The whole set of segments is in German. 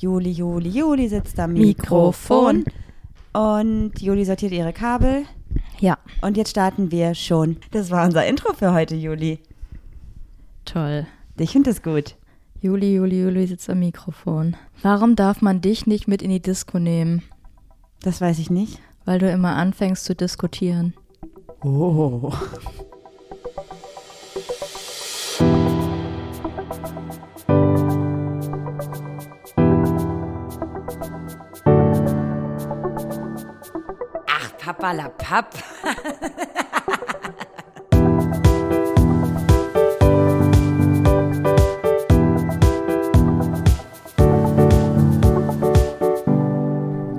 Juli, Juli, Juli sitzt am Mikrofon. Mikrofon. Und Juli sortiert ihre Kabel. Ja, Und jetzt starten wir schon. Das war unser Intro für heute, Juli. toll. Ich finde das gut. Juli, Juli, Juli sitzt am Mikrofon. Warum darf man dich nicht mit in die Disco nehmen? Das weiß ich nicht. Weil du immer anfängst zu diskutieren. Oh. Ach, Papa la Papp.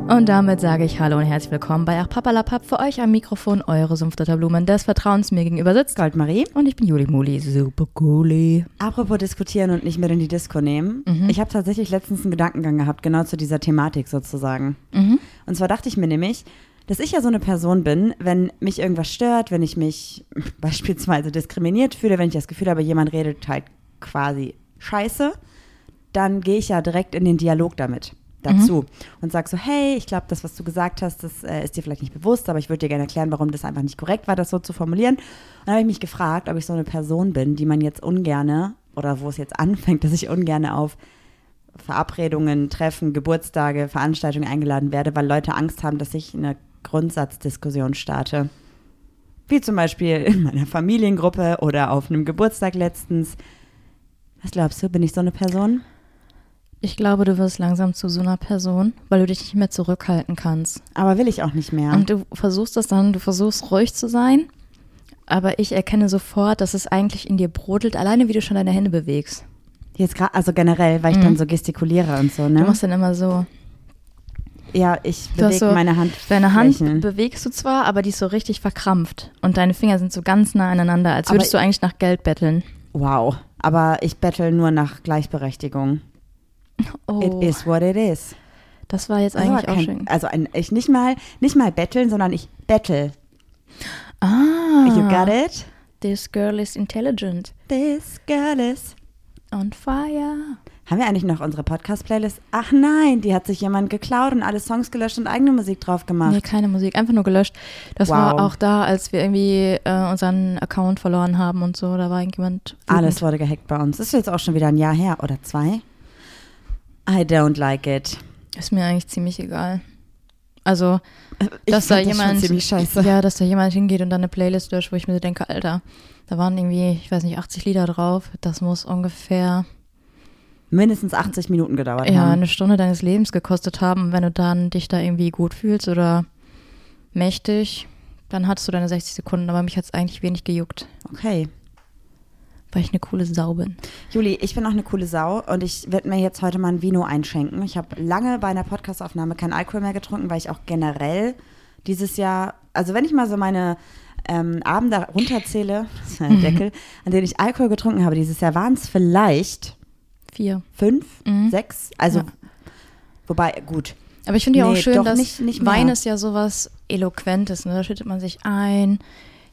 Und damit sage ich Hallo und herzlich willkommen bei Ach Papalapap für euch am Mikrofon, eure Sumpfdotterblumen des Vertrauens mir gegenüber sitzt. Goldmarie. Und ich bin Juli Muli, super cooli. Apropos diskutieren und nicht mehr in die Disco nehmen. Mhm. Ich habe tatsächlich letztens einen Gedankengang gehabt, genau zu dieser Thematik sozusagen. Mhm. Und zwar dachte ich mir nämlich, dass ich ja so eine Person bin, wenn mich irgendwas stört, wenn ich mich beispielsweise diskriminiert fühle, wenn ich das Gefühl habe, jemand redet halt quasi scheiße, dann gehe ich ja direkt in den Dialog damit dazu und sag so, hey, ich glaube, das, was du gesagt hast, das äh, ist dir vielleicht nicht bewusst, aber ich würde dir gerne erklären, warum das einfach nicht korrekt war, das so zu formulieren. Und dann habe ich mich gefragt, ob ich so eine Person bin, die man jetzt ungerne oder wo es jetzt anfängt, dass ich ungerne auf Verabredungen, Treffen, Geburtstage, Veranstaltungen eingeladen werde, weil Leute Angst haben, dass ich eine Grundsatzdiskussion starte. Wie zum Beispiel in meiner Familiengruppe oder auf einem Geburtstag letztens. Was glaubst du, bin ich so eine Person? Ich glaube, du wirst langsam zu so einer Person, weil du dich nicht mehr zurückhalten kannst. Aber will ich auch nicht mehr. Und du versuchst das dann, du versuchst ruhig zu sein, aber ich erkenne sofort, dass es eigentlich in dir brodelt, alleine wie du schon deine Hände bewegst. Jetzt gerade, also generell, weil ich dann so gestikuliere und so, Mhm. Du ne? machst dann immer so. Ja, ich bewege so meine Hand. Deine Hand bewegst du zwar, aber die ist so richtig verkrampft. Und deine Finger sind so ganz nah aneinander, als Aber würdest du eigentlich nach Geld betteln. Wow. Aber ich bettel nur nach Gleichberechtigung. Oh, It is what it is. das war jetzt Das war eigentlich auch kein- schön. Also ein, ich nicht mal, nicht mal betteln, sondern ich bettel. Ah, You got it? this girl is intelligent. This girl is. On fire. Haben wir eigentlich noch unsere Podcast-Playlist? Ach nein, die hat sich jemand geklaut und alle Songs gelöscht und eigene Musik drauf gemacht. Nee, keine Musik, einfach nur gelöscht. Das Wow. war auch da, als wir irgendwie äh, unseren Account verloren haben und so. Da war irgendjemand. wütend. Alles wurde gehackt bei uns. Das ist jetzt auch schon wieder ein Jahr her oder zwei. I don't like it. Ist mir eigentlich ziemlich egal. Also, Ich dass da das jemand. Ja, dass da jemand hingeht und dann eine Playlist löscht, wo ich mir so denke, Alter, da waren irgendwie, ich weiß nicht, 80 Lieder drauf. Das muss ungefähr Mindestens 80 Minuten gedauert ja, haben. eine Stunde deines Lebens gekostet haben. Wenn du dann dich da irgendwie gut fühlst oder mächtig, dann hattest du deine 60 Sekunden. Aber mich hat es eigentlich wenig gejuckt, Okay. weil ich eine coole Sau bin. Juli, ich bin auch eine coole Sau und ich werde mir jetzt heute mal ein Vino einschenken. Ich habe lange bei einer Podcastaufnahme keinen Alkohol mehr getrunken, weil ich auch generell dieses Jahr, also wenn ich mal so meine ähm, Abende runterzähle, das ist ein Deckel, an denen ich Alkohol getrunken habe dieses Jahr, waren es vielleicht Vier. fünf, Mhm. sechs, also Ja. wobei, gut. Aber ich finde ja auch Nee, schön, doch dass nicht- nicht. Wein ist ja sowas Eloquentes. Ne? Da schüttet man sich ein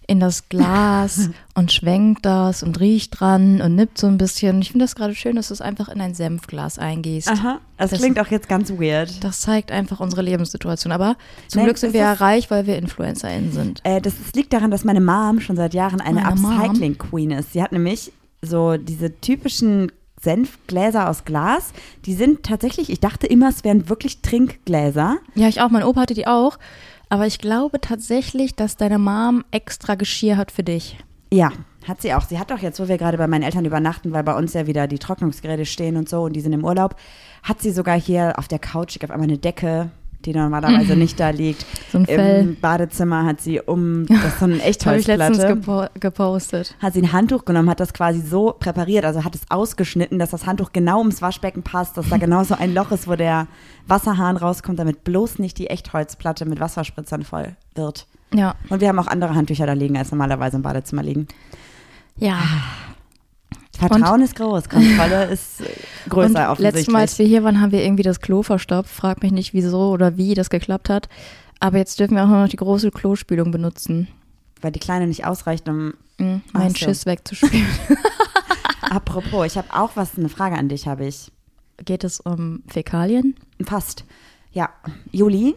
in das Glas und schwenkt das und riecht dran und nippt so ein bisschen. Ich finde das gerade schön, dass du es einfach in ein Senfglas eingießt. Aha, das, Das- klingt auch jetzt ganz weird. Das zeigt einfach unsere Lebenssituation. Aber zum Nein, Glück sind wir ja reich, weil wir InfluencerInnen sind. Äh, das, das liegt daran, dass meine Mom schon seit Jahren eine? Upcycling-Queen ist. Sie hat nämlich so diese typischen Senfgläser aus Glas. Die sind tatsächlich, ich dachte immer, es wären wirklich Trinkgläser. Ja, ich auch. Mein Opa hatte die auch. Aber ich glaube tatsächlich, dass deine Mom extra Geschirr hat für dich. Ja, hat sie auch. Sie hat auch jetzt, wo wir gerade bei meinen Eltern übernachten, weil bei uns ja wieder die Trocknungsgeräte stehen und so und die sind im Urlaub, hat sie sogar hier auf der Couch, ich auf einmal eine Decke, die normalerweise nicht da liegt. So ein Fell. Im Badezimmer hat sie um, das ist so eine Das habe ich letztens Echtholzplatte. gepo gepostet. hat sie ein Handtuch genommen, hat das quasi so präpariert, also hat es ausgeschnitten, dass das Handtuch genau ums Waschbecken passt, dass da genau so ein Loch ist, wo der Wasserhahn rauskommt, damit bloß nicht die Echtholzplatte mit Wasserspritzern voll wird. Ja. Und wir haben auch andere Handtücher da liegen, als normalerweise im Badezimmer liegen. Ja. Vertrauen ist groß, Kontrolle ist äh, größer Und offensichtlich. letztes Mal, als wir hier waren, haben wir irgendwie das Klo verstopft. Frag mich nicht, wieso oder wie das geklappt hat. Aber jetzt dürfen wir auch nur noch die große Klospülung benutzen. Weil die Kleine nicht ausreicht, um. Mhm, meinen. Schiss wegzuspülen. Apropos, ich habe auch was, eine Frage an dich habe ich. geht es um Fäkalien? Fast. Ja. Juli,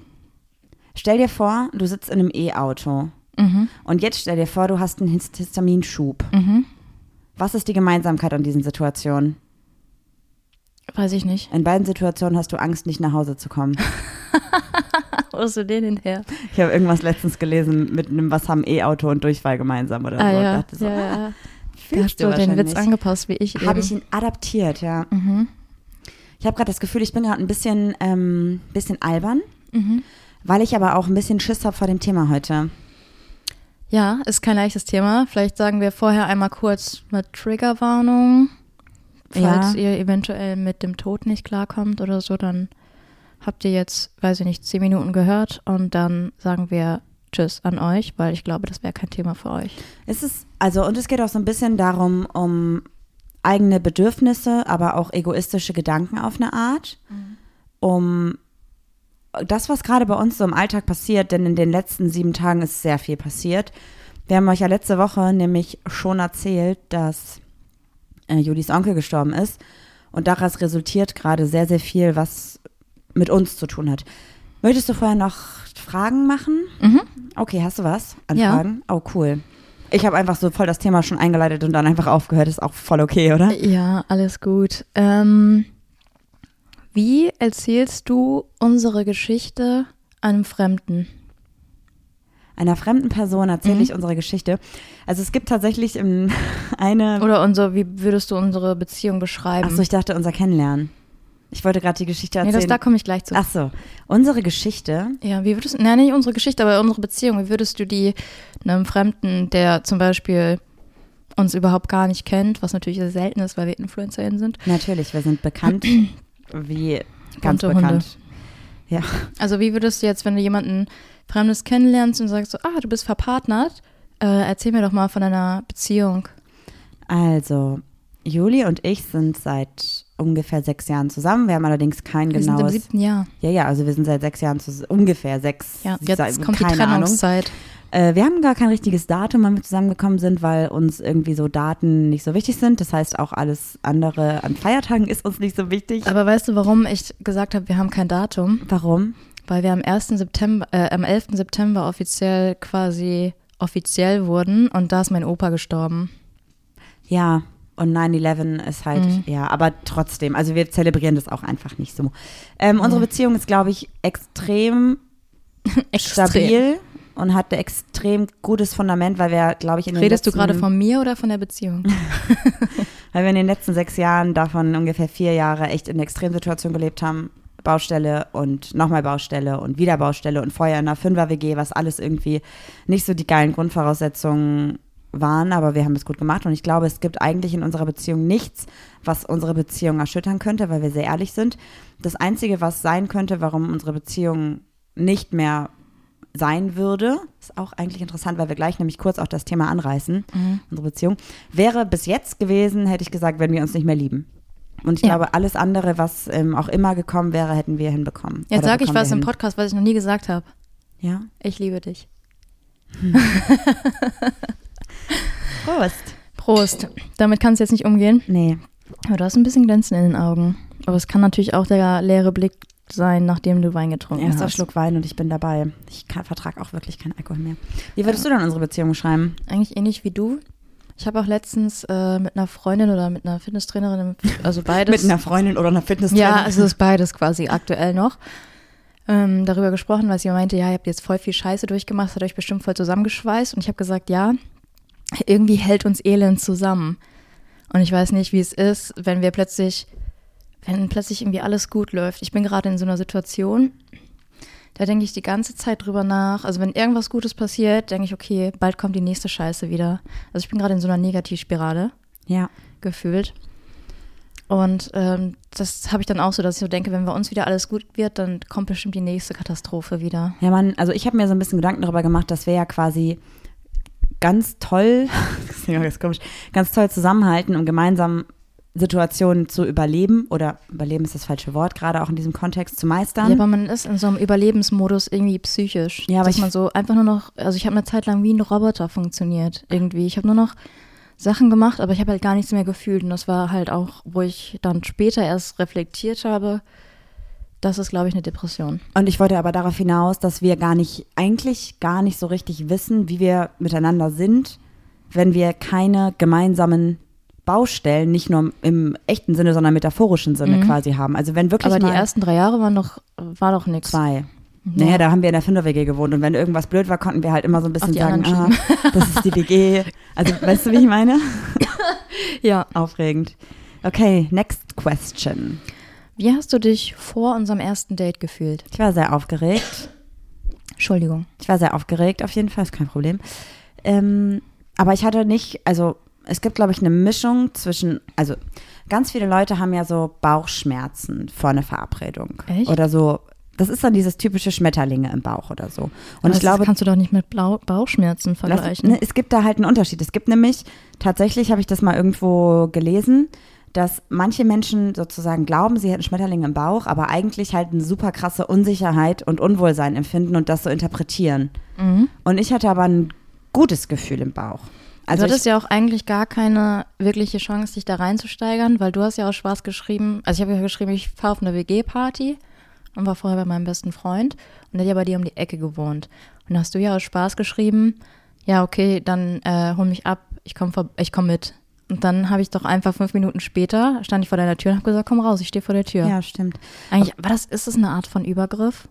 stell dir vor, du sitzt in einem E-Auto. Mhm. Und jetzt stell dir vor, du hast einen Hist- Histaminschub. Mhm. Was ist die Gemeinsamkeit an diesen Situationen? Weiß ich nicht. In beiden Situationen hast du Angst, nicht nach Hause zu kommen. Wo hast du den hinher? Ich habe irgendwas letztens gelesen mit einem, was haben E-Auto und Durchfall gemeinsam oder Ah so. ja, dachte so, ja, ah, ja. Da hast du den Witz angepasst, wie ich Habe ich ihn adaptiert, ja. Mhm. Ich habe gerade das Gefühl, ich bin gerade ein bisschen, ähm, bisschen albern, Mhm. weil ich aber auch ein bisschen Schiss habe vor dem Thema heute. Ja, ist kein leichtes Thema. Vielleicht sagen wir vorher einmal kurz eine Triggerwarnung. Falls Ja. ihr eventuell mit dem Tod nicht klarkommt oder so, dann habt ihr jetzt, weiß ich nicht, zehn Minuten gehört und dann sagen wir Tschüss an euch, weil ich glaube, das wäre kein Thema für euch. Es ist, also, und es geht auch so ein bisschen darum, um eigene Bedürfnisse, aber auch egoistische Gedanken auf eine Art. Um das, was gerade bei uns so im Alltag passiert, denn in den letzten sieben Tagen ist sehr viel passiert. Wir haben euch ja letzte Woche nämlich schon erzählt, dass äh, Julis Onkel gestorben ist. Und daraus resultiert gerade sehr, sehr viel, was mit uns zu tun hat. Möchtest du vorher noch Fragen machen? Mhm. Okay, hast du was an Ja. Fragen? Oh, cool. Ich habe einfach so voll das Thema schon eingeleitet und dann einfach aufgehört. Ist auch voll okay, oder? Ja, alles gut. Ähm, wie erzählst du unsere Geschichte einem Fremden? Einer fremden Person erzähle Mhm. ich unsere Geschichte. Also es gibt tatsächlich ähm, eine. Oder unser, wie würdest du unsere Beziehung beschreiben? Achso, ich dachte unser Kennenlernen. Ich wollte gerade die Geschichte nee, erzählen. das, da komme ich gleich zu. Ach so, unsere Geschichte. Ja, wie würdest du, nein, nicht unsere Geschichte, aber unsere Beziehung, wie würdest du die einem Fremden, der zum Beispiel uns überhaupt gar nicht kennt, was natürlich sehr selten ist, weil wir InfluencerInnen sind. Natürlich, wir sind bekannt wie ganz Bunte Hunde. bekannt. Ja. Also wie würdest du jetzt, wenn du jemanden Fremdes kennenlernst und sagst so, ah, du bist verpartnert, äh, erzähl mir doch mal von deiner Beziehung. Also, Juli und ich sind seit ungefähr sechs Jahren zusammen. Wir haben allerdings kein Wir sind im genaues. siebten Jahr. Ja, ja, also wir sind seit sechs Jahren zusammen, ungefähr sechs. Ja, jetzt kommt die keine Ahnung. Äh, wir haben gar kein richtiges Datum, wann wir zusammengekommen sind, weil uns irgendwie so Daten nicht so wichtig sind. Das heißt, auch alles andere an Feiertagen ist uns nicht so wichtig. Aber weißt du, warum ich gesagt habe, wir haben kein Datum? Warum? Weil wir am 1. September, äh, am 11. September offiziell quasi offiziell wurden und da ist mein Opa gestorben. Ja, und 9-11 ist halt, Mhm. ja, aber trotzdem, also wir zelebrieren das auch einfach nicht so. Ähm, unsere Mhm. Beziehung ist, glaube ich, extrem, stabil und hat ein extrem gutes Fundament, weil wir, glaube ich, in den Redest du letzten, gerade von mir oder von der Beziehung? weil wir in den letzten sechs Jahren davon ungefähr vier Jahre echt in Extremsituationen gelebt haben. Baustelle und nochmal Baustelle und wieder Baustelle und vorher in einer Fünfer-WG, was alles irgendwie nicht so die geilen Grundvoraussetzungen waren, aber wir haben es gut gemacht und ich glaube, es gibt eigentlich in unserer Beziehung nichts, was unsere Beziehung erschüttern könnte, weil wir sehr ehrlich sind. Das Einzige, was sein könnte, warum unsere Beziehung nicht mehr sein würde, ist auch eigentlich interessant, weil wir gleich nämlich kurz auch das Thema anreißen, unsere Beziehung, wäre bis jetzt gewesen, hätte ich gesagt, wenn wir uns nicht mehr lieben. Und ich Ja. glaube, alles andere, was ähm, auch immer gekommen wäre, hätten wir hinbekommen. Jetzt sage ich was im. Podcast, was ich noch nie gesagt habe. Ja. Ich liebe dich. Prost. Prost. Damit kannst du jetzt nicht umgehen. Nee. Aber du hast ein bisschen Glänzen in den Augen. Aber es kann natürlich auch der leere Blick sein, nachdem du Wein getrunken Erster hast. Schluck Wein und ich bin dabei. Ich vertrage auch wirklich keinen Alkohol mehr. Wie würdest du denn unsere Beziehung beschreiben? Eigentlich ähnlich wie du. Ich habe auch letztens äh, mit einer Freundin oder mit einer Fitnesstrainerin, also beides. Mit einer Freundin oder einer Fitnesstrainerin? Ja, also ist beides quasi aktuell noch. Ähm, darüber gesprochen, weil sie meinte, ja, ihr habt jetzt voll viel Scheiße durchgemacht, hat euch bestimmt voll zusammengeschweißt. Und ich habe gesagt, ja, irgendwie hält uns Elend zusammen. Und ich weiß nicht, wie es ist, wenn wir plötzlich, wenn plötzlich irgendwie alles gut läuft. Ich bin gerade in so einer Situation, da denke ich die ganze Zeit drüber nach. Also wenn irgendwas Gutes passiert, denke ich, okay, bald kommt die nächste Scheiße wieder. Also ich bin gerade in so einer Negativspirale ja. gefühlt. Und ähm, das habe ich dann auch so, dass ich so denke, wenn bei uns wieder alles gut wird, dann kommt bestimmt die nächste Katastrophe wieder. Ja, man, also ich habe mir so ein bisschen Gedanken darüber gemacht, dass wir ja quasi ganz toll, das ist komisch, ganz toll zusammenhalten, um gemeinsam Situationen zu überleben oder überleben ist das falsche Wort, gerade auch in diesem Kontext zu meistern. Ja, aber man ist in so einem Überlebensmodus irgendwie psychisch. Ja, aber dass ich- man so einfach nur noch, also ich habe eine Zeit lang wie ein Roboter funktioniert irgendwie. Ich habe nur noch Sachen gemacht, aber ich habe halt gar nichts mehr gefühlt. Und das war halt auch, wo ich dann später erst reflektiert habe, das ist, glaube ich, eine Depression. Und ich wollte aber darauf hinaus, dass wir gar nicht, eigentlich gar nicht so richtig wissen, wie wir miteinander sind, wenn wir keine gemeinsamen Baustellen, nicht nur im echten Sinne, sondern metaphorischen Sinne Mhm. quasi haben. Also wenn wirklich Aber die ersten drei Jahre waren doch, war doch nichts. zwei. Naja, da haben wir in der Fünfer-WG gewohnt und wenn irgendwas blöd war, konnten wir halt immer so ein bisschen sagen, ah, das ist die WG. Also, weißt du, wie ich meine? Ja. Aufregend. Okay, next question. Wie hast du dich vor unserem ersten Date gefühlt? Ich war sehr aufgeregt. Entschuldigung. Ich war sehr aufgeregt, auf jeden Fall, ist kein Problem. Ähm, aber ich hatte nicht, also es gibt, glaube ich, eine Mischung zwischen, also ganz viele Leute haben ja so Bauchschmerzen vor einer Verabredung. Echt? Oder so, das ist dann dieses typische Schmetterlinge im Bauch oder so. Und Aber ich glaube, das kannst du doch nicht mit Blau Bauchschmerzen vergleichen. ne, es gibt da halt einen Unterschied. Es gibt nämlich, tatsächlich habe ich das mal irgendwo gelesen, dass manche Menschen sozusagen glauben, sie hätten Schmetterlinge im Bauch, aber eigentlich halt eine super krasse Unsicherheit und Unwohlsein empfinden und das so interpretieren. Mhm. Und ich hatte aber ein gutes Gefühl im Bauch. Also du hattest ja auch eigentlich gar keine wirkliche Chance, dich da reinzusteigern, weil du hast ja auch Spaß geschrieben. Also ich habe ja geschrieben, ich fahre auf eine WG-Party und war vorher bei meinem besten Freund und der hat ja bei dir um die Ecke gewohnt. Und da hast du ja aus Spaß geschrieben, ja okay, dann äh, hol mich ab, ich komme ich komm mit. Und dann habe ich doch einfach fünf Minuten später, stand ich vor deiner Tür und habe gesagt, komm raus, ich stehe vor der Tür. ja, stimmt. Eigentlich, war das, ist das eine Art von Übergriff?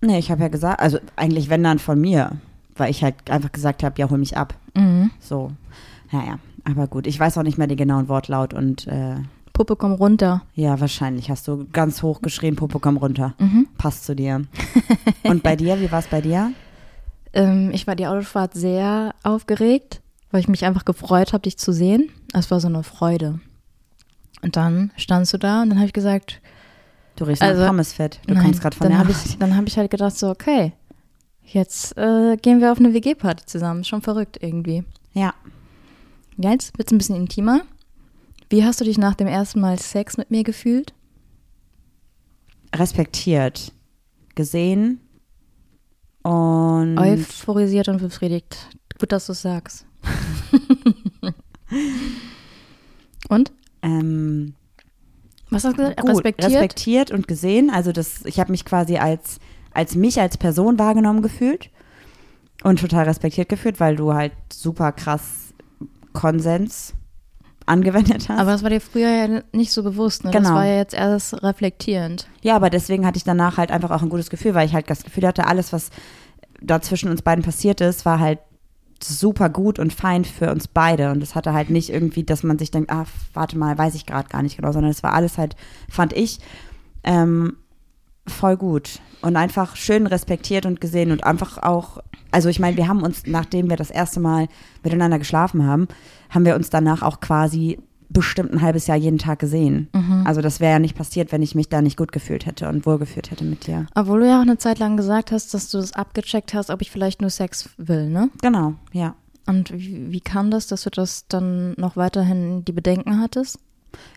Nee, ich habe ja gesagt, also eigentlich wenn dann von mir, weil ich halt einfach gesagt habe, ja, hol mich ab. Mhm. So, naja, aber gut. Ich weiß auch nicht mehr den genauen Wortlaut und äh, Puppe, komm runter. Ja, wahrscheinlich hast du ganz hoch geschrien, Popo, komm runter. Mhm. Passt zu dir. Und bei dir, wie war es bei dir? Ähm, ich war die Autofahrt sehr aufgeregt, weil ich mich einfach gefreut habe, dich zu sehen. Es war so eine Freude. Und dann standst du da und dann habe ich gesagt, Du riechst Also, nach Pommesfett. Du nein, kommst gerade von dann der Arbeit. ich, dann habe ich halt gedacht so, okay, jetzt äh, gehen wir auf eine WG-Party zusammen. Schon verrückt irgendwie. Ja, Ja, jetzt wird es ein bisschen intimer. Wie hast du dich nach dem ersten Mal Sex mit mir gefühlt? respektiert, gesehen und Euphorisiert und befriedigt. Gut, dass du es sagst. und? ähm, Was hast du gesagt? gut, Respektiert? respektiert und gesehen. Also das, ich habe mich quasi als, als mich als Person wahrgenommen gefühlt und total respektiert gefühlt, weil du halt super krass Konsens angewendet hast. Aber das war dir früher ja nicht so bewusst, ne? Das Genau. war ja jetzt erst reflektierend. Ja, aber deswegen hatte ich danach halt einfach auch ein gutes Gefühl, weil ich halt das Gefühl hatte, alles, was da zwischen uns beiden passiert ist, war halt super gut und fein für uns beide. Und es hatte halt nicht irgendwie, dass man sich denkt, ah, warte mal, weiß ich gerade gar nicht genau, sondern es war alles halt, fand ich, ähm, voll gut. Und einfach schön respektiert und gesehen und einfach auch, also ich meine, wir haben uns, nachdem wir das erste Mal miteinander geschlafen haben, haben wir uns danach auch quasi bestimmt ein halbes Jahr jeden Tag gesehen. Also das wäre ja nicht passiert, wenn ich mich da nicht gut gefühlt hätte und wohlgefühlt hätte mit dir. Obwohl du ja auch eine Zeit lang gesagt hast, dass du das abgecheckt hast, ob ich vielleicht nur Sex will, ne? Genau, ja. Und wie, wie kam das, dass du das dann noch weiterhin die Bedenken hattest?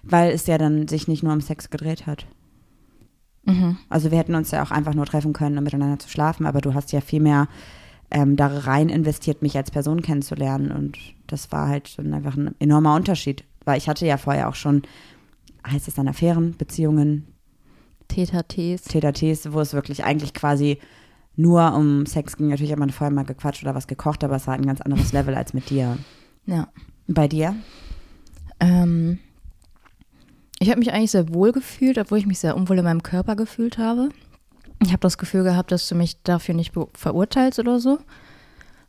Weil es ja dann sich nicht nur um Sex gedreht hat. Mhm. Also wir hätten uns ja auch einfach nur treffen können, um miteinander zu schlafen, aber du hast ja viel mehr ähm, da rein investiert, mich als Person kennenzulernen und das war halt dann einfach ein enormer Unterschied, weil ich hatte ja vorher auch schon, heißt es dann Affären, Beziehungen, Täter-Ts. Wo es wirklich eigentlich quasi nur um Sex ging. Natürlich hat man vorher mal gequatscht oder was gekocht, aber es war ein ganz anderes Level als mit dir. Ja. Bei dir? Ähm, ich habe mich eigentlich sehr wohl gefühlt, obwohl ich mich sehr unwohl in meinem Körper gefühlt habe. Ich habe das Gefühl gehabt, dass du mich dafür nicht verurteilst oder so.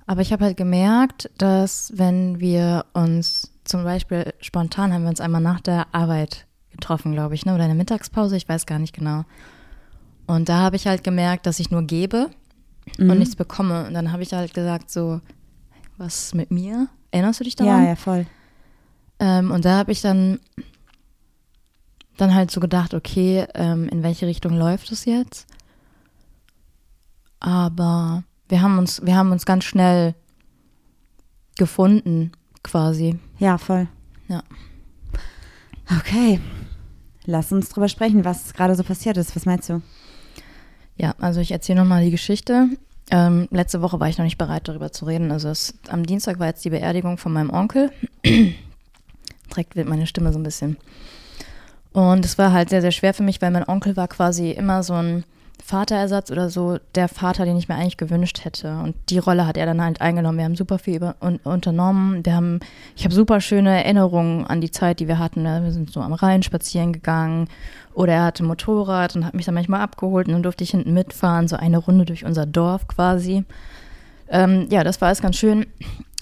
Aber ich habe halt gemerkt, dass wenn wir uns zum Beispiel spontan haben wir uns einmal nach der Arbeit getroffen, glaube ich, ne? oder in der Mittagspause, ich weiß gar nicht genau. Und da habe ich halt gemerkt, dass ich nur gebe Mhm. und nichts bekomme. Und dann habe ich halt gesagt, so, was ist mit mir? Erinnerst du dich daran? Ja, ja, voll. Ähm, und da habe ich dann, dann halt so gedacht, okay, ähm, in welche Richtung läuft es jetzt? Aber wir haben uns, wir haben uns ganz schnell gefunden, quasi. Ja, voll. Ja. Okay. Lass uns drüber sprechen, was gerade so passiert ist. Was meinst du? Ja, also ich erzähle nochmal die Geschichte. Ähm, letzte Woche war ich noch nicht bereit, darüber zu reden. Also es, am Dienstag war jetzt die Beerdigung von meinem Onkel. Direkt wird meine Stimme so ein bisschen. Und es war halt sehr, sehr schwer für mich, weil mein Onkel war quasi immer so ein Vaterersatz oder so der Vater, den ich mir eigentlich gewünscht hätte. Und die Rolle hat er dann halt eingenommen. Wir haben super viel über, un, unternommen. Wir haben, ich habe super schöne Erinnerungen an die Zeit, die wir hatten. Wir sind so am Rhein spazieren gegangen oder er hatte Motorrad und hat mich dann manchmal abgeholt und dann durfte ich hinten mitfahren, so eine Runde durch unser Dorf quasi. Ähm, ja, das war alles ganz schön.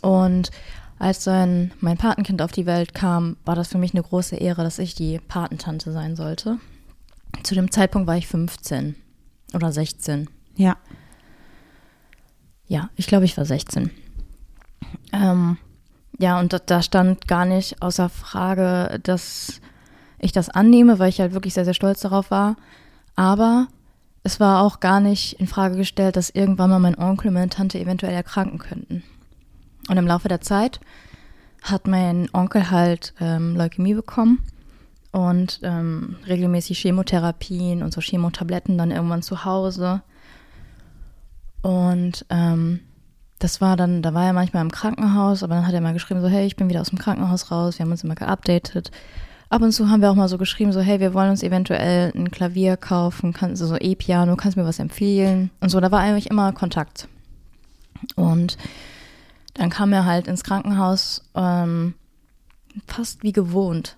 Und als dann mein Patenkind auf die Welt kam, war das für mich eine große Ehre, dass ich die Patentante sein sollte. Zu dem Zeitpunkt war ich 15 oder 16. Ja. Ja, ich glaube, ich war 16. Ähm, ja, und da, da stand gar nicht außer Frage, dass ich das annehme, weil ich halt wirklich sehr, sehr stolz darauf war. Aber es war auch gar nicht in Frage gestellt, dass irgendwann mal mein Onkel und meine Tante eventuell erkranken könnten. Und im Laufe der Zeit hat mein Onkel halt ähm, Leukämie bekommen und ähm, regelmäßig Chemotherapien und so Chemotabletten dann irgendwann zu Hause. Und ähm, das war dann, da war er manchmal im Krankenhaus, aber dann hat er mal geschrieben, so, hey, ich bin wieder aus dem Krankenhaus raus, wir haben uns immer geupdatet. Ab und zu haben wir auch mal so geschrieben, so, hey, wir wollen uns eventuell ein Klavier kaufen, kannst du so E-Piano, kannst mir was empfehlen? Und so, da war eigentlich immer Kontakt. Und dann kam er halt ins Krankenhaus, ähm, fast wie gewohnt.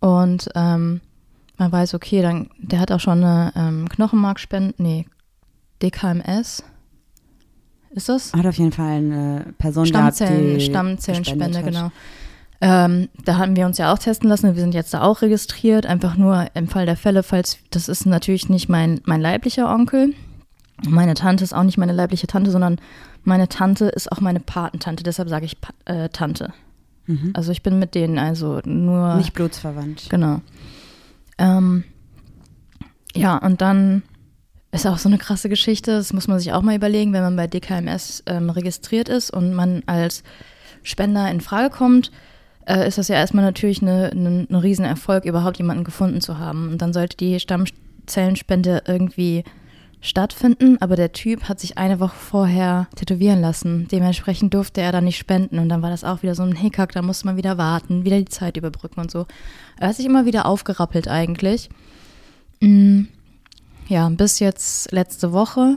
Und ähm, man weiß, okay, dann, der hat auch schon eine ähm, Knochenmarkspende, nee, DKMS. Ist das? Hat auf jeden Fall eine Person Stammzellen, gehabt, die Stammzellenspende, genau. Ähm, da haben wir uns ja auch testen lassen. Wir sind jetzt da auch registriert. Einfach nur im Fall der Fälle, falls das ist natürlich nicht mein, mein leiblicher Onkel. Meine Tante ist auch nicht meine leibliche Tante, sondern meine Tante ist auch meine Patentante. Deshalb sage ich pa äh, Tante. Mhm. Also ich bin mit denen also nur. Nicht blutsverwandt. Genau. Ähm, ja, und dann ist auch so eine krasse Geschichte, das muss man sich auch mal überlegen, wenn man bei DKMS ähm, registriert ist und man als Spender in Frage kommt, äh, ist das ja erstmal natürlich eine, eine, ein Riesenerfolg, überhaupt jemanden gefunden zu haben. Und dann sollte die Stammzellenspende irgendwie stattfinden, aber der Typ hat sich eine Woche vorher tätowieren lassen. Dementsprechend durfte er dann nicht spenden und dann war das auch wieder so ein Hickhack, da musste man wieder warten, wieder die Zeit überbrücken und so. Er hat sich immer wieder aufgerappelt eigentlich. Mm, ja, bis jetzt letzte Woche,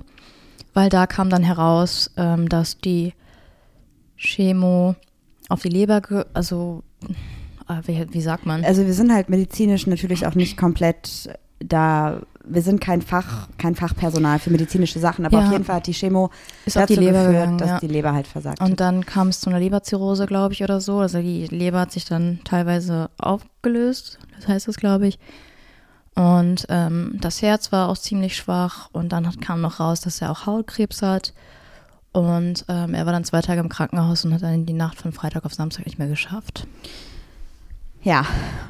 weil da kam dann heraus, ähm, dass die Chemo auf die Leber, also äh, wie, wie sagt man? Also wir sind halt medizinisch natürlich auch nicht komplett da. Wir sind kein Fach, kein Fachpersonal für medizinische Sachen, aber Ja. auf jeden Fall hat die Chemo Ist dazu die Leber geführt, gegangen, dass ja. die Leber halt versagt Und hat. dann kam es zu einer Leberzirrhose, glaube ich, oder so. Also die Leber hat sich dann teilweise aufgelöst, das heißt es, glaube ich. Und ähm, das Herz war auch ziemlich schwach und dann hat, kam noch raus, dass er auch Hautkrebs hat. Und ähm, er war dann zwei Tage im Krankenhaus und hat dann die Nacht von Freitag auf Samstag nicht mehr geschafft. Ja,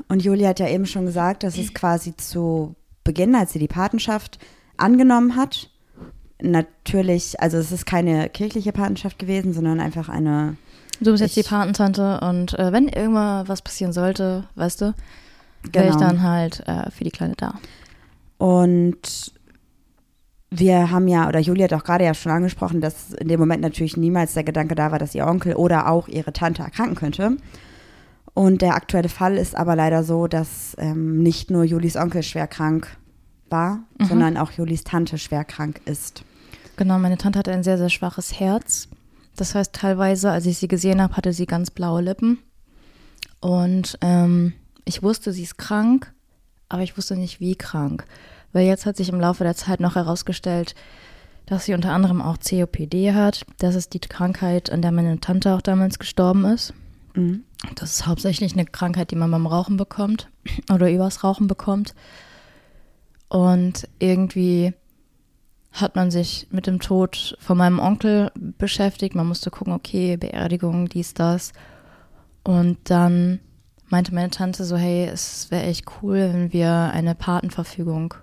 und Julia hat ja eben schon gesagt, dass es quasi zu Beginn, als sie die Patenschaft angenommen hat, natürlich, also es ist keine kirchliche Patenschaft gewesen, sondern einfach eine, Du bist jetzt Ich- die Patentante und äh, wenn irgendwann was passieren sollte, weißt du, wäre ich Genau. dann halt äh, für die Kleine da. Und wir haben ja, oder Julia hat auch gerade ja schon angesprochen, dass in dem Moment natürlich niemals der Gedanke da war, dass ihr Onkel oder auch ihre Tante erkranken könnte. Und der aktuelle Fall ist aber leider so, dass ähm, nicht nur Julis Onkel schwer krank war, Mhm. sondern auch Julis Tante schwer krank ist. Genau, meine Tante hatte ein sehr, sehr schwaches Herz. Das heißt, teilweise, als ich sie gesehen habe, hatte sie ganz blaue Lippen. Und ähm, ich wusste, sie ist krank, aber ich wusste nicht, wie krank. Weil jetzt hat sich im Laufe der Zeit noch herausgestellt, dass sie unter anderem auch COPD hat. Das ist die Krankheit, an der meine Tante auch damals gestorben ist. Mhm. Das ist hauptsächlich eine Krankheit, die man beim Rauchen bekommt oder übers Rauchen bekommt. Und irgendwie hat man sich mit dem Tod von meinem Onkel beschäftigt. Man musste gucken, okay, Beerdigung, dies, das. Und dann meinte meine Tante so, hey, es wäre echt cool, wenn wir eine Patenverfügung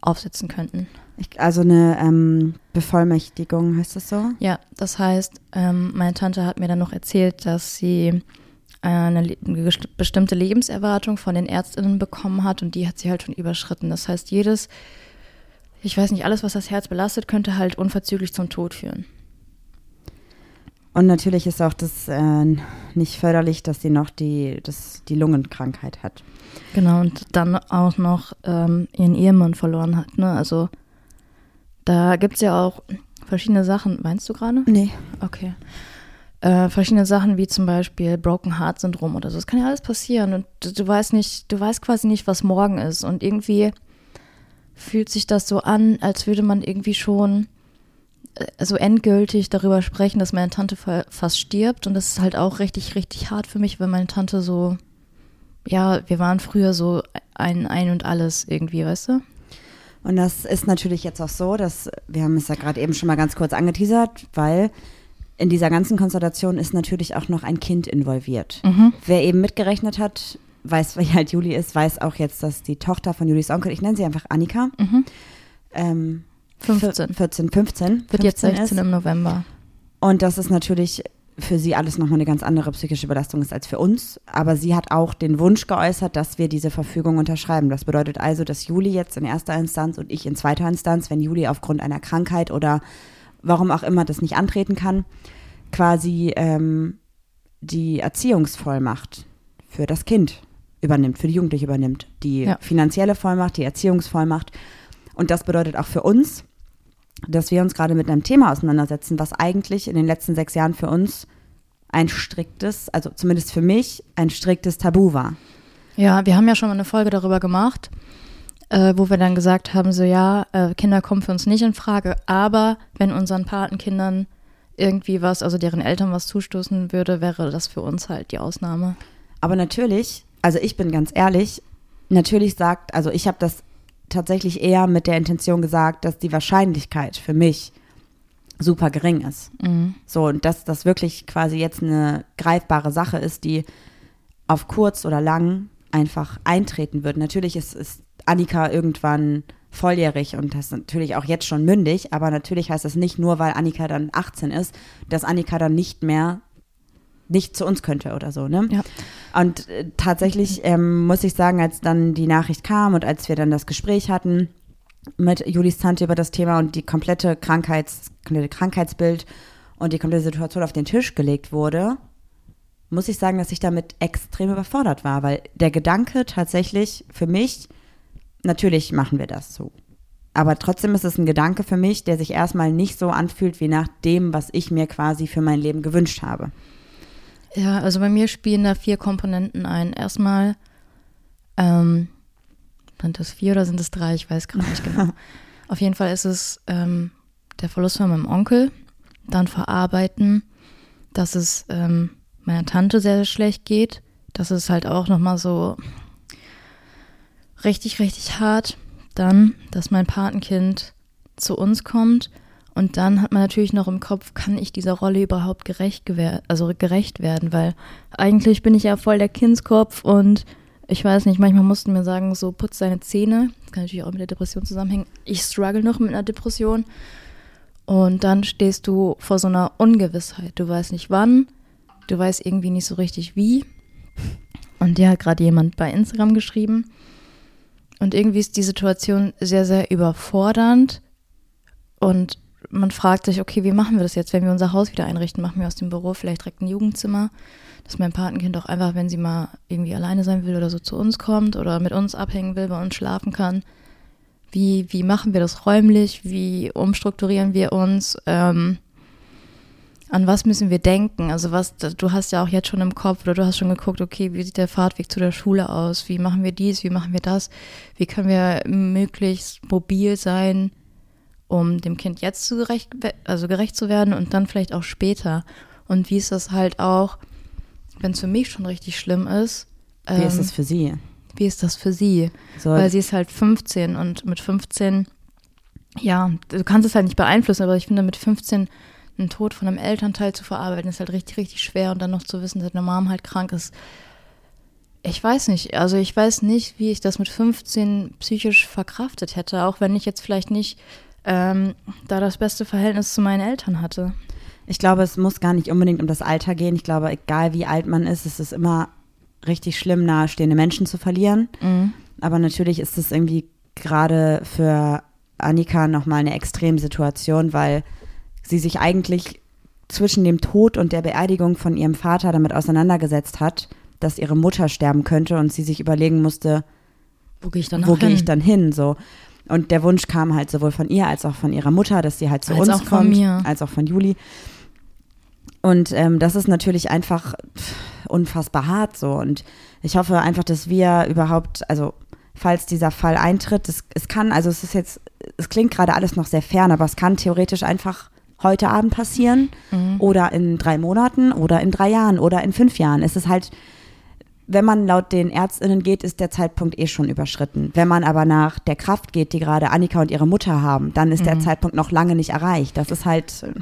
aufsetzen könnten. Ich, also eine ähm, Bevollmächtigung, heißt das so? Ja, das heißt, ähm, meine Tante hat mir dann noch erzählt, dass sie eine, bestimmte Lebenserwartung von den Ärztinnen bekommen hat und die hat sie halt schon überschritten. Das heißt, jedes ich weiß nicht, alles, was das Herz belastet, könnte halt unverzüglich zum Tod führen. Und natürlich ist auch das äh, nicht förderlich, dass sie noch die, das, die Lungenkrankheit hat. Genau, und dann auch noch ähm, ihren Ehemann verloren hat. Ne? Also da gibt es ja auch verschiedene Sachen. Meinst du gerade? Nee. Okay. Äh, verschiedene Sachen wie zum Beispiel Broken Heart Syndrom oder so. Das kann ja alles passieren und du, du weißt nicht, du weißt quasi nicht, was morgen ist. Und irgendwie fühlt sich das so an, als würde man irgendwie schon also endgültig darüber sprechen, dass meine Tante fast stirbt. Und das ist halt auch richtig, richtig hart für mich, weil meine Tante so, ja, wir waren früher so ein, ein und alles irgendwie, weißt du? Und das ist natürlich jetzt auch so, dass wir haben es ja gerade eben schon mal ganz kurz angeteasert, weil in dieser ganzen Konstellation ist natürlich auch noch ein Kind involviert. Mhm. Wer eben mitgerechnet hat, weiß, wie alt Juli ist, weiß auch jetzt, dass die Tochter von Julis Onkel, ich nenne sie einfach Annika, mhm. ähm, 15. 14, 15. Wird 15 jetzt 16 ist. im November. Und das ist natürlich für sie alles nochmal eine ganz andere psychische Belastung ist als für uns. Aber sie hat auch den Wunsch geäußert, dass wir diese Verfügung unterschreiben. Das bedeutet also, dass Juli jetzt in erster Instanz und ich in zweiter Instanz, wenn Juli aufgrund einer Krankheit oder warum auch immer das nicht antreten kann, quasi ähm, die Erziehungsvollmacht für das Kind übernimmt, für die Jugendliche übernimmt. Die ja. finanzielle Vollmacht, die Erziehungsvollmacht. Und das bedeutet auch für uns, dass wir uns gerade mit einem Thema auseinandersetzen, was eigentlich in den letzten sechs Jahren für uns ein striktes, also zumindest für mich, ein striktes Tabu war. Ja, wir haben ja schon mal eine Folge darüber gemacht, äh, wo wir dann gesagt haben, so ja, äh, Kinder kommen für uns nicht in Frage, aber wenn unseren Patenkindern irgendwie was, also deren Eltern was zustoßen würde, wäre das für uns halt die Ausnahme. Aber natürlich, also ich bin ganz ehrlich, natürlich sagt, also ich habe das tatsächlich eher mit der Intention gesagt, dass die Wahrscheinlichkeit für mich super gering ist. Mhm. So, und dass das wirklich quasi jetzt eine greifbare Sache ist, die auf kurz oder lang einfach eintreten wird. Natürlich ist, ist Annika irgendwann volljährig und das ist natürlich auch jetzt schon mündig, aber natürlich heißt das nicht nur, weil Annika dann 18 ist, dass Annika dann nicht mehr nicht zu uns könnte oder so, ne? Ja. Und äh, tatsächlich ähm, muss ich sagen, als dann die Nachricht kam und als wir dann das Gespräch hatten mit Julis Tante über das Thema und die komplette Krankheits, komplette Krankheitsbild und die komplette Situation auf den Tisch gelegt wurde, muss ich sagen, dass ich damit extrem überfordert war, weil der Gedanke tatsächlich für mich, natürlich machen wir das so. Aber trotzdem ist es ein Gedanke für mich, der sich erstmal nicht so anfühlt wie nach dem, was ich mir quasi für mein Leben gewünscht habe. Ja, also bei mir spielen da vier Komponenten ein. Erstmal, ähm, sind das vier oder sind es drei? Ich weiß gerade nicht genau. Auf jeden Fall ist es ähm, der Verlust von meinem Onkel, dann verarbeiten, dass es ähm, meiner Tante sehr, sehr schlecht geht. Das ist halt auch nochmal so richtig, richtig hart. Dann, dass mein Patenkind zu uns kommt und dann hat man natürlich noch im Kopf, kann ich dieser Rolle überhaupt gerecht, also gerecht werden? Weil eigentlich bin ich ja voll der Kindskopf und ich weiß nicht, manchmal mussten mir sagen, so putz deine Zähne. Das kann natürlich auch mit der Depression zusammenhängen. Ich struggle noch mit einer Depression. Und dann stehst du vor so einer Ungewissheit. Du weißt nicht wann, du weißt irgendwie nicht so richtig wie. Und dir hat gerade jemand bei Instagram geschrieben. Und irgendwie ist die Situation sehr, sehr überfordernd. Und man fragt sich, okay, wie machen wir das jetzt, wenn wir unser Haus wieder einrichten? Machen wir aus dem Büro vielleicht direkt ein Jugendzimmer, dass mein Patenkind auch einfach, wenn sie mal irgendwie alleine sein will oder so zu uns kommt oder mit uns abhängen will, bei uns schlafen kann. Wie, wie machen wir das räumlich? Wie umstrukturieren wir uns? Ähm, an was müssen wir denken? Also was, du hast ja auch jetzt schon im Kopf oder du hast schon geguckt, okay, wie sieht der Fahrtweg zu der Schule aus? Wie machen wir dies? Wie machen wir das? Wie können wir möglichst mobil sein? um dem Kind jetzt zu gerecht, also gerecht zu werden und dann vielleicht auch später. Und wie ist das halt auch, wenn es für mich schon richtig schlimm ist. Ähm, wie ist das ähm, für sie? Wie ist das für sie? So. Weil sie ist halt 15 und mit 15, ja, du kannst es halt nicht beeinflussen, aber ich finde mit 15 einen Tod von einem Elternteil zu verarbeiten, ist halt richtig, richtig schwer und dann noch zu wissen, dass eine Mom halt krank ist. Ich weiß nicht, also ich weiß nicht, wie ich das mit 15 psychisch verkraftet hätte, auch wenn ich jetzt vielleicht nicht ähm, da das beste Verhältnis zu meinen Eltern hatte. Ich glaube, es muss gar nicht unbedingt um das Alter gehen. Ich glaube, egal wie alt man ist, es ist immer richtig schlimm, nahestehende Menschen zu verlieren. Mhm. Aber natürlich ist es irgendwie gerade für Annika nochmal eine Extremsituation, weil sie sich eigentlich zwischen dem Tod und der Beerdigung von ihrem Vater damit auseinandergesetzt hat, dass ihre Mutter sterben könnte und sie sich überlegen musste, Wo gehe ich dann wo gehe ich dann hin? So. Und der Wunsch kam halt sowohl von ihr als auch von ihrer Mutter, dass sie halt zu Als uns auch von kommt, mir. als auch von Juli. Und ähm, das ist natürlich einfach unfassbar hart so. Und ich hoffe einfach, dass wir überhaupt, also falls dieser Fall eintritt, es, es kann, also es ist jetzt, es klingt gerade alles noch sehr fern, aber es kann theoretisch einfach heute Abend passieren Mhm. oder in drei Monaten oder in drei Jahren oder in fünf Jahren. Es ist halt, wenn man laut den Ärztinnen geht, ist der Zeitpunkt eh schon überschritten. Wenn man aber nach der Kraft geht, die gerade Annika und ihre Mutter haben, dann ist der Zeitpunkt noch lange nicht erreicht. Das ist halt, äh,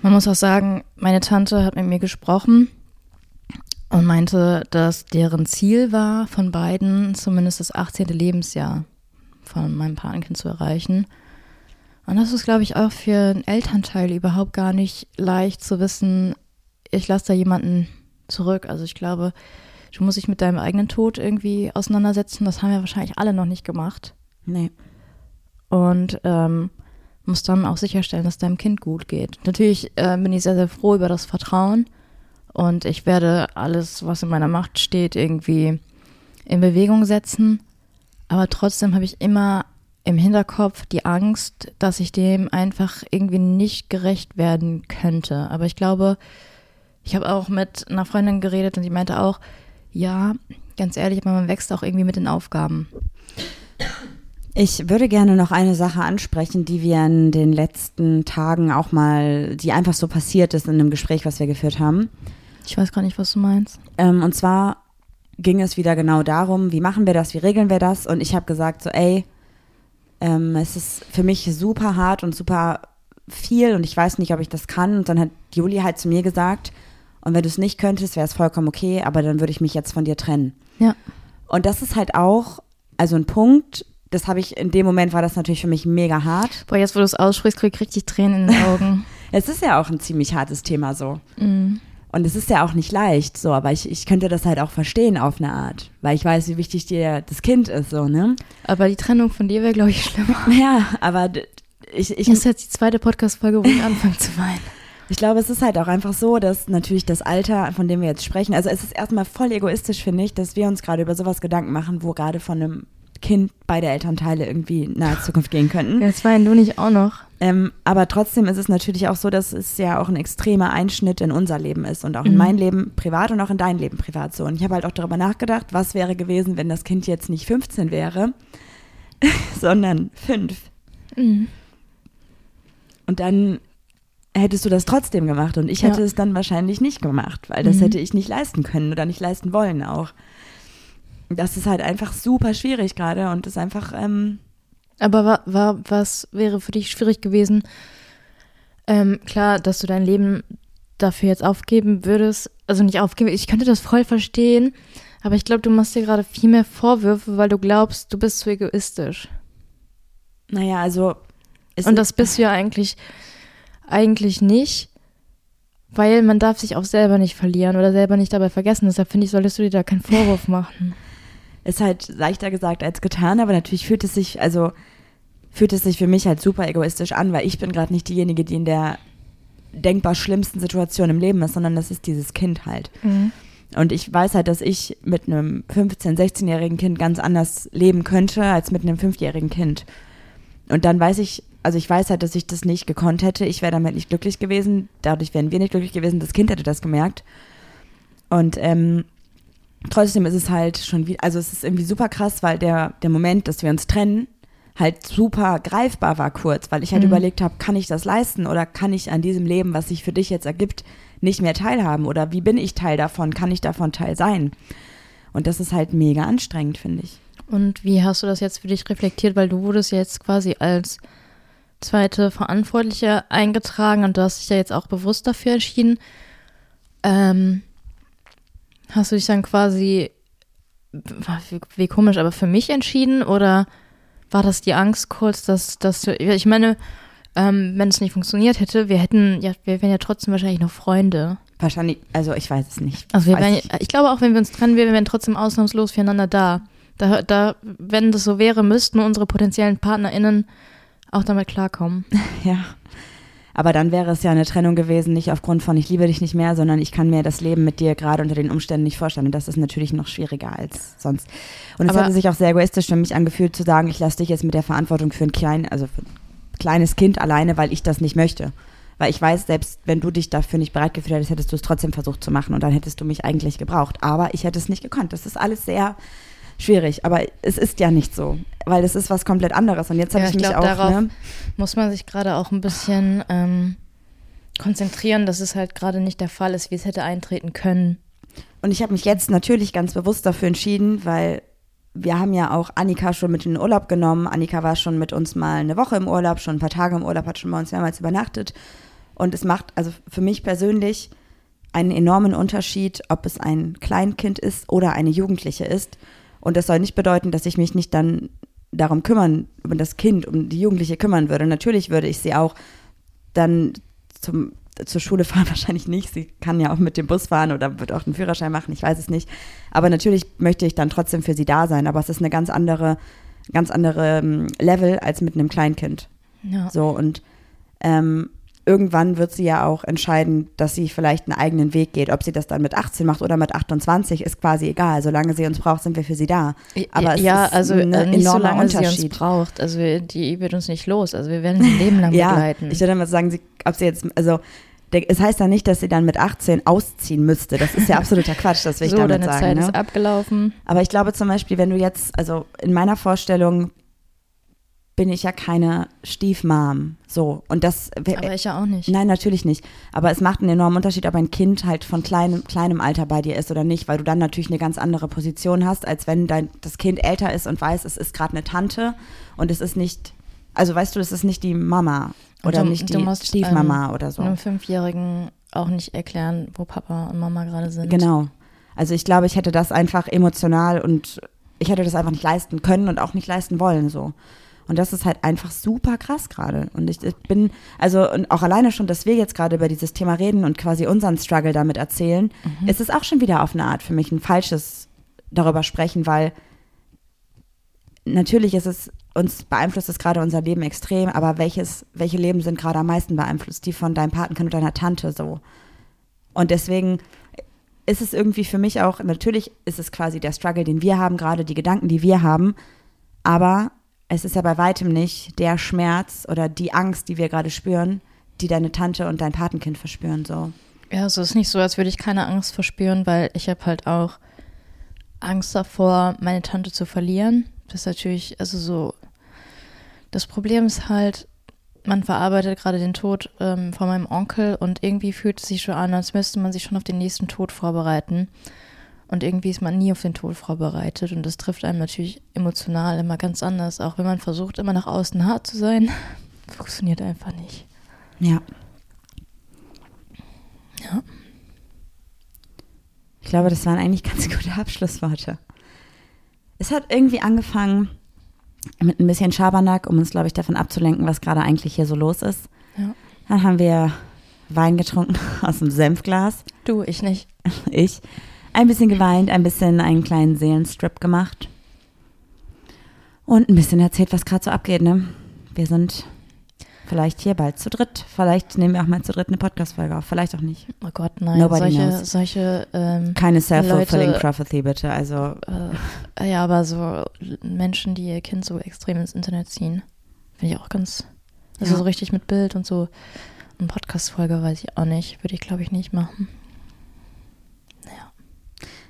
Man muss auch sagen, meine Tante hat mit mir gesprochen und meinte, dass deren Ziel war, von beiden zumindest das 18. Lebensjahr von meinem Patenkind zu erreichen. Und das ist, glaube ich, auch für einen Elternteil überhaupt gar nicht leicht zu wissen, ich lasse da jemanden zurück. Also ich glaube, du musst dich mit deinem eigenen Tod irgendwie auseinandersetzen. Das haben wir wahrscheinlich alle noch nicht gemacht. nee. und ähm, muss dann auch sicherstellen, dass deinem Kind gut geht. Natürlich äh, bin ich sehr, sehr froh über das Vertrauen und ich werde alles, was in meiner Macht steht, irgendwie in Bewegung setzen. Aber trotzdem habe ich immer im Hinterkopf die Angst, dass ich dem einfach irgendwie nicht gerecht werden könnte. Aber ich glaube, ich habe auch mit einer Freundin geredet und die meinte auch, ja, ganz ehrlich, aber man wächst auch irgendwie mit den Aufgaben. Ich würde gerne noch eine Sache ansprechen, die wir in den letzten Tagen auch mal, die einfach so passiert ist in einem Gespräch, was wir geführt haben. Ich weiß gar nicht, was du meinst. Ähm, und zwar ging es wieder genau darum, wie machen wir das, wie regeln wir das? Und ich habe gesagt, so, ey, ähm, es ist für mich super hart und super viel und ich weiß nicht, ob ich das kann. Und dann hat Juli halt zu mir gesagt, und wenn du es nicht könntest, wäre es vollkommen okay, aber dann würde ich mich jetzt von dir trennen. Ja. Und das ist halt auch, also ein Punkt, das habe ich, in dem Moment war das natürlich für mich mega hart. Boah, jetzt wo du es aussprichst, krieg ich richtig Tränen in den Augen. Es ist ja auch ein ziemlich hartes Thema so. Mhm. Und es ist ja auch nicht leicht so, aber ich, ich könnte das halt auch verstehen auf eine Art, weil ich weiß, wie wichtig dir das Kind ist, so, ne? Aber die Trennung von dir wäre, glaube ich, schlimmer. Ja, aber ich, ich, Das ist jetzt die zweite Podcast-Folge, wo ich anfange zu weinen. ich glaube, es ist halt auch einfach so, dass natürlich das Alter, von dem wir jetzt sprechen, also es ist erstmal voll egoistisch, finde ich, dass wir uns gerade über sowas Gedanken machen, wo gerade von einem Kind beide Elternteile irgendwie in nahe Zukunft gehen könnten. Jetzt weinen du nicht auch noch. Ähm, aber trotzdem ist es natürlich auch so, dass es ja auch ein extremer Einschnitt in unser Leben ist und auch in mein Leben privat und auch in dein Leben privat so. Und ich habe halt auch darüber nachgedacht, was wäre gewesen, wenn das Kind jetzt nicht 15 wäre, sondern 5. Mhm. Und dann hättest du das trotzdem gemacht und ich hätte Ja. es dann wahrscheinlich nicht gemacht, weil das Mhm. hätte ich nicht leisten können oder nicht leisten wollen auch. Das ist halt einfach super schwierig gerade und ist einfach, ähm, Aber war, war, was wäre für dich schwierig gewesen? Ähm, klar, dass du dein Leben dafür jetzt aufgeben würdest. Also nicht aufgeben, ich könnte das voll verstehen. Aber ich glaube, du machst dir gerade viel mehr Vorwürfe, weil du glaubst, du bist zu egoistisch. naja, also. Und das bist du ja eigentlich, eigentlich nicht, weil man darf sich auch selber nicht verlieren oder selber nicht dabei vergessen. Deshalb finde ich, solltest du dir da keinen Vorwurf machen. ist halt leichter gesagt als getan, aber natürlich fühlt es sich, also fühlt es sich für mich halt super egoistisch an, weil ich bin gerade nicht diejenige, die in der denkbar schlimmsten Situation im Leben ist, sondern das ist dieses Kind halt. Und ich weiß halt, dass ich mit einem 15-, 16-jährigen Kind ganz anders leben könnte als mit einem 5-jährigen Kind. Und dann weiß ich, also ich weiß halt, dass ich das nicht gekonnt hätte. Ich wäre damit nicht glücklich gewesen. Dadurch wären wir nicht glücklich gewesen. Das Kind hätte das gemerkt. Und ähm, trotzdem ist es halt schon wie, also es ist irgendwie super krass, weil der, der Moment, dass wir uns trennen, halt super greifbar war kurz, weil ich halt Mhm. überlegt habe, kann ich das leisten oder kann ich an diesem Leben, was sich für dich jetzt ergibt, nicht mehr teilhaben oder wie bin ich Teil davon, kann ich davon Teil sein? Und das ist halt mega anstrengend, finde ich. Und wie hast du das jetzt für dich reflektiert? Weil du wurdest jetzt quasi als zweite Verantwortliche eingetragen und du hast dich ja jetzt auch bewusst dafür entschieden. Ähm, hast du dich dann quasi, wie, wie komisch, aber für mich entschieden oder war das die Angst kurz, dass, dass ich meine, ähm, wenn es nicht funktioniert hätte, wir hätten, ja, wir wären ja trotzdem wahrscheinlich noch Freunde. Wahrscheinlich, also ich weiß es nicht. Also wir wären, ich. ich glaube auch, wenn wir uns trennen, wir wären trotzdem ausnahmslos füreinander da. Da, da, wenn das so wäre, müssten unsere potenziellen PartnerInnen auch damit klarkommen. Ja. Aber dann wäre es ja eine Trennung gewesen, nicht aufgrund von ich liebe dich nicht mehr, sondern ich kann mir das Leben mit dir gerade unter den Umständen nicht vorstellen. Und das ist natürlich noch schwieriger als sonst. Und es hätte sich auch sehr egoistisch für mich angefühlt zu sagen, ich lasse dich jetzt mit der Verantwortung für ein klein, also für ein kleines Kind alleine, weil ich das nicht möchte. Weil ich weiß, selbst wenn du dich dafür nicht bereit gefühlt hättest, hättest du es trotzdem versucht zu machen und dann hättest du mich eigentlich gebraucht. Aber ich hätte es nicht gekonnt. Das ist alles sehr schwierig. Aber es ist ja nicht so, weil es ist was komplett anderes. Und jetzt habe Ja, ich ich mich glaub, auch, darauf- ne, Muss man sich gerade auch ein bisschen ähm, konzentrieren, dass es halt gerade nicht der Fall ist, wie es hätte eintreten können. Und ich habe mich jetzt natürlich ganz bewusst dafür entschieden, weil wir haben ja auch Annika schon mit in den Urlaub genommen. Annika war schon mit uns mal eine Woche im Urlaub, schon ein paar Tage im Urlaub, hat schon bei uns mehrmals übernachtet. Und es macht also für mich persönlich einen enormen Unterschied, ob es ein Kleinkind ist oder eine Jugendliche ist. Und das soll nicht bedeuten, dass ich mich nicht dann darum kümmern, um das Kind, um die Jugendliche kümmern würde. Natürlich würde ich sie auch dann zum, zur Schule fahren, wahrscheinlich nicht. Sie kann ja auch mit dem Bus fahren oder wird auch einen Führerschein machen, ich weiß es nicht. Aber natürlich möchte ich dann trotzdem für sie da sein. Aber es ist eine ganz andere, ganz andere ähm, Level als mit einem Kleinkind. Ja. So und ähm, irgendwann wird sie ja auch entscheiden, dass sie vielleicht einen eigenen Weg geht. Ob sie das dann mit 18 macht oder mit 28, ist quasi egal. Solange sie uns braucht, sind wir für sie da. Aber es ja, ist also ein äh, nicht so enormer lange sie uns Unterschied. braucht. Also wir- die wird uns nicht los. Also wir werden sie ein Leben lang Ja, begleiten. ich würde mal sagen, sie, ob sie jetzt, also es heißt ja nicht, dass sie dann mit 18 ausziehen müsste. Das ist ja absoluter Quatsch, das will ich so, damit deine sagen. Zeit ne? ist abgelaufen. Aber ich glaube zum Beispiel, wenn du jetzt, also in meiner Vorstellung bin ich ja keine Stiefmam. So. Und das Aber ich ja auch nicht. Nein, natürlich nicht. Aber es macht einen enormen Unterschied, ob ein Kind halt von kleinem, kleinem Alter bei dir ist oder nicht, weil du dann natürlich eine ganz andere Position hast, als wenn dein, das Kind älter ist und weiß, es ist gerade eine Tante und es ist nicht, also weißt du, es ist nicht die Mama oder du- nicht du die musst, Stiefmama ähm, oder so. Einem Fünfjährigen auch nicht erklären, wo Papa und Mama gerade sind. Genau. Also ich glaube, ich hätte das einfach emotional und ich hätte das einfach nicht leisten können und auch nicht leisten wollen so. Und das ist halt einfach super krass gerade. Und ich, ich bin, also und auch alleine schon, dass wir jetzt gerade über dieses Thema reden und quasi unseren Struggle damit erzählen, ist es auch schon wieder auf eine Art für mich ein falsches darüber sprechen, weil natürlich ist es, uns beeinflusst es gerade unser Leben extrem, aber welches, welche Leben sind gerade am meisten beeinflusst? Die von deinem Patenkind und deiner Tante so. Und deswegen ist es irgendwie für mich auch, natürlich ist es quasi der Struggle, den wir haben, gerade die Gedanken, die wir haben, aber es ist ja bei weitem nicht der Schmerz oder die Angst, die wir gerade spüren, die deine Tante und dein Patenkind verspüren, so. Ja, also es ist nicht so, als würde ich keine Angst verspüren, weil ich habe halt auch Angst davor, meine Tante zu verlieren. Das ist natürlich, also so, das Problem ist halt, man verarbeitet gerade den Tod ähm, von meinem Onkel und irgendwie fühlt es sich schon an, als müsste man sich schon auf den nächsten Tod vorbereiten. Und irgendwie ist man nie auf den Tod vorbereitet und das trifft einem natürlich emotional immer ganz anders, auch wenn man versucht, immer nach außen hart zu sein. Funktioniert einfach nicht. Ja. Ja. Ich glaube, das waren eigentlich ganz gute Abschlussworte. Es hat irgendwie angefangen mit ein bisschen Schabernack, um uns, glaube ich, davon abzulenken, was gerade eigentlich hier so los ist. Ja. Dann haben wir Wein getrunken aus dem Senfglas. Du, ich nicht. Ich. Ein bisschen geweint, ein bisschen einen kleinen Seelenstrip gemacht. Und ein bisschen erzählt, was gerade so abgeht, ne? Wir sind vielleicht hier bald zu dritt. Vielleicht nehmen wir auch mal zu dritt eine Podcast-Folge auf. Vielleicht auch nicht. Oh Gott, nein. Nobody solche, knows. solche, ähm, Keine self-fulfilling prophecy, bitte. Also, äh, ja, aber so Menschen, die ihr Kind so extrem ins Internet ziehen, finde ich auch ganz, also Ja. so richtig mit Bild und so. Eine Podcast-Folge weiß ich auch nicht, würde ich glaube ich nicht machen.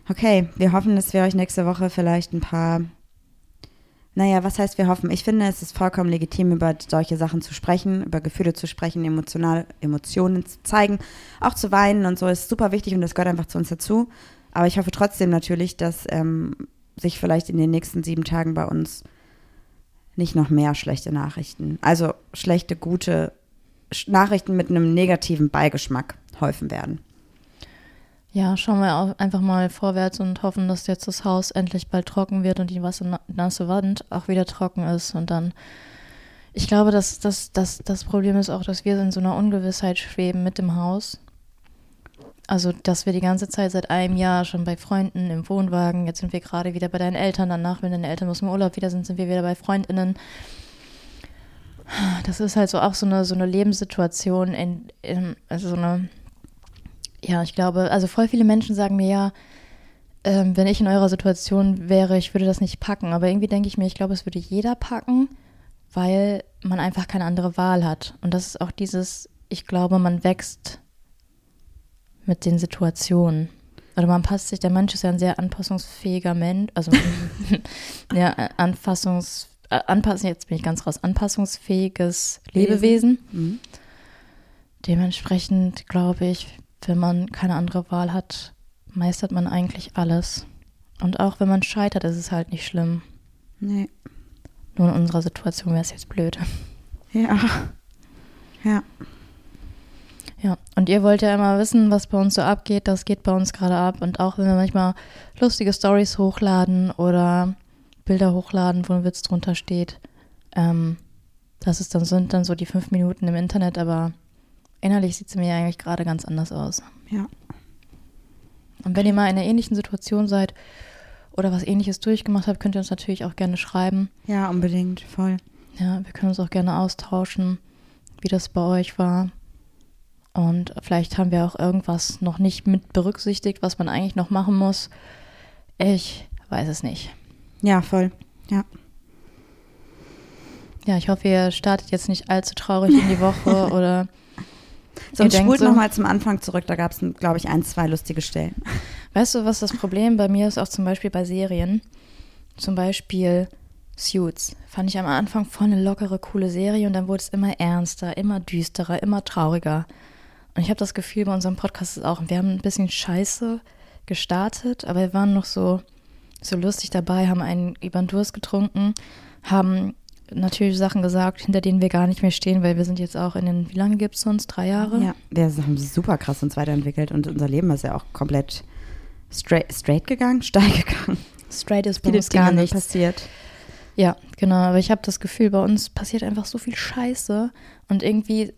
Okay, wir hoffen, dass wir euch nächste Woche vielleicht ein paar. Naja, was heißt wir hoffen? Ich finde, es ist vollkommen legitim, über solche Sachen zu sprechen, über Gefühle zu sprechen, emotional, Emotionen zu zeigen, auch zu weinen und so ist super wichtig und das gehört einfach zu uns dazu. Aber ich hoffe trotzdem natürlich, dass ähm, sich vielleicht in den nächsten sieben Tagen bei uns nicht noch mehr schlechte Nachrichten, also schlechte, gute Nachrichten mit einem negativen Beigeschmack häufen werden. Ja, schauen wir einfach mal vorwärts und hoffen, dass jetzt das Haus endlich bald trocken wird und die wassernasse Wand auch wieder trocken ist. Und dann, ich glaube, dass, dass, dass das Problem ist auch, dass wir in so einer Ungewissheit schweben mit dem Haus. Also, dass wir die ganze Zeit seit einem Jahr schon bei Freunden im Wohnwagen, jetzt sind wir gerade wieder bei deinen Eltern, danach, wenn deine Eltern aus dem Urlaub wieder sind, sind wir wieder bei FreundInnen. Das ist halt so auch so eine, so eine Lebenssituation, in, in, also so eine, ja, ich glaube, also voll viele Menschen sagen mir ja, ähm, wenn ich in eurer Situation wäre, ich würde das nicht packen. Aber irgendwie denke ich mir, ich glaube, es würde jeder packen, weil man einfach keine andere Wahl hat. Und das ist auch dieses, ich glaube, man wächst mit den Situationen. Oder man passt sich, der Mensch ist ja ein sehr anpassungsfähiger Mensch, also ja, anfassungs, äh, anpassen, jetzt bin ich ganz raus, anpassungsfähiges Lebewesen. Mhm. Dementsprechend glaube ich, wenn man keine andere Wahl hat, meistert man eigentlich alles. Und auch wenn man scheitert, ist es halt nicht schlimm. Nee. Nur in unserer Situation wäre es jetzt blöd. Ja. Ja. Ja, und ihr wollt ja immer wissen, was bei uns so abgeht. Das geht bei uns gerade ab. Und auch wenn wir manchmal lustige Stories hochladen oder Bilder hochladen, wo ein Witz drunter steht, ähm, das ist dann, sind dann so die fünf Minuten im Internet, aber innerlich sieht es mir eigentlich gerade ganz anders aus. Ja. Und wenn ihr mal in einer ähnlichen Situation seid oder was ähnliches durchgemacht habt, könnt ihr uns natürlich auch gerne schreiben. Ja, unbedingt, voll. Ja, wir können uns auch gerne austauschen, wie das bei euch war. Und vielleicht haben wir auch irgendwas noch nicht mit berücksichtigt, was man eigentlich noch machen muss. Ich weiß es nicht. Ja, voll. Ja. Ja, ich hoffe, ihr startet jetzt nicht allzu traurig in die Woche oder Sonst spult so, nochmal zum Anfang zurück, da gab es, glaube ich, ein, zwei lustige Stellen. Weißt du, was das Problem bei mir ist, auch zum Beispiel bei Serien? Zum Beispiel Suits. Fand ich am Anfang voll eine lockere, coole Serie und dann wurde es immer ernster, immer düsterer, immer trauriger. Und ich habe das Gefühl, bei unserem Podcast ist auch, wir haben ein bisschen Scheiße gestartet, aber wir waren noch so, so lustig dabei, haben einen über den Durst getrunken, haben natürlich Sachen gesagt, hinter denen wir gar nicht mehr stehen, weil wir sind jetzt auch in den, wie lange gibt es uns? Drei Jahre? Ja, wir haben super krass uns weiterentwickelt und unser Leben ist ja auch komplett straight, straight gegangen, steil gegangen. Straight ist bei uns gar nicht passiert. Ja, genau, aber ich habe das Gefühl, bei uns passiert einfach so viel Scheiße und irgendwie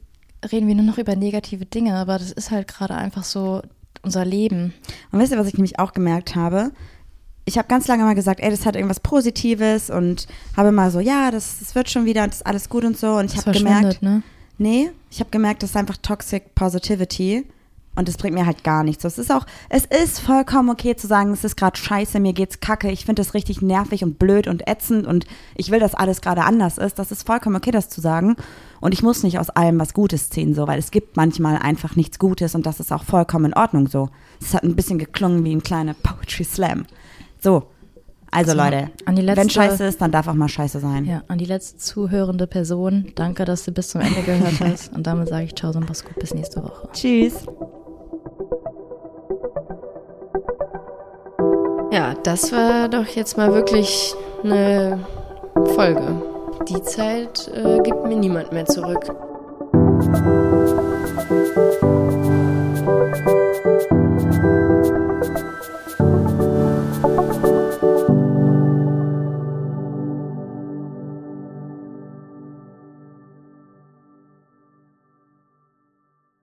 reden wir nur noch über negative Dinge, aber das ist halt gerade einfach so unser Leben. Und wisst ihr, was ich nämlich auch gemerkt habe? Ich habe ganz lange mal gesagt, ey, das hat irgendwas Positives und habe mal so, ja, das, das wird schon wieder, das ist alles gut und so. Und ich habe gemerkt, ne? nee, ich habe gemerkt, das ist einfach Toxic Positivity und das bringt mir halt gar nichts. Es ist auch, es ist vollkommen okay zu sagen, es ist gerade scheiße, mir geht's kacke, ich finde das richtig nervig und blöd und ätzend und ich will, dass alles gerade anders ist. Das ist vollkommen okay, das zu sagen. Und ich muss nicht aus allem was Gutes ziehen, so, weil es gibt manchmal einfach nichts Gutes und das ist auch vollkommen in Ordnung so. Es hat ein bisschen geklungen wie ein kleiner Poetry Slam. So. Also, also Leute, letzte, wenn Scheiße ist, dann darf auch mal Scheiße sein. Ja, an die letzte zuhörende Person, danke, dass du bis zum Ende gehört hast. Und damit sage ich Ciao und mach's gut, bis nächste Woche. Tschüss. Ja, das war doch jetzt mal wirklich eine Folge. Die Zeit äh, gibt mir niemand mehr zurück.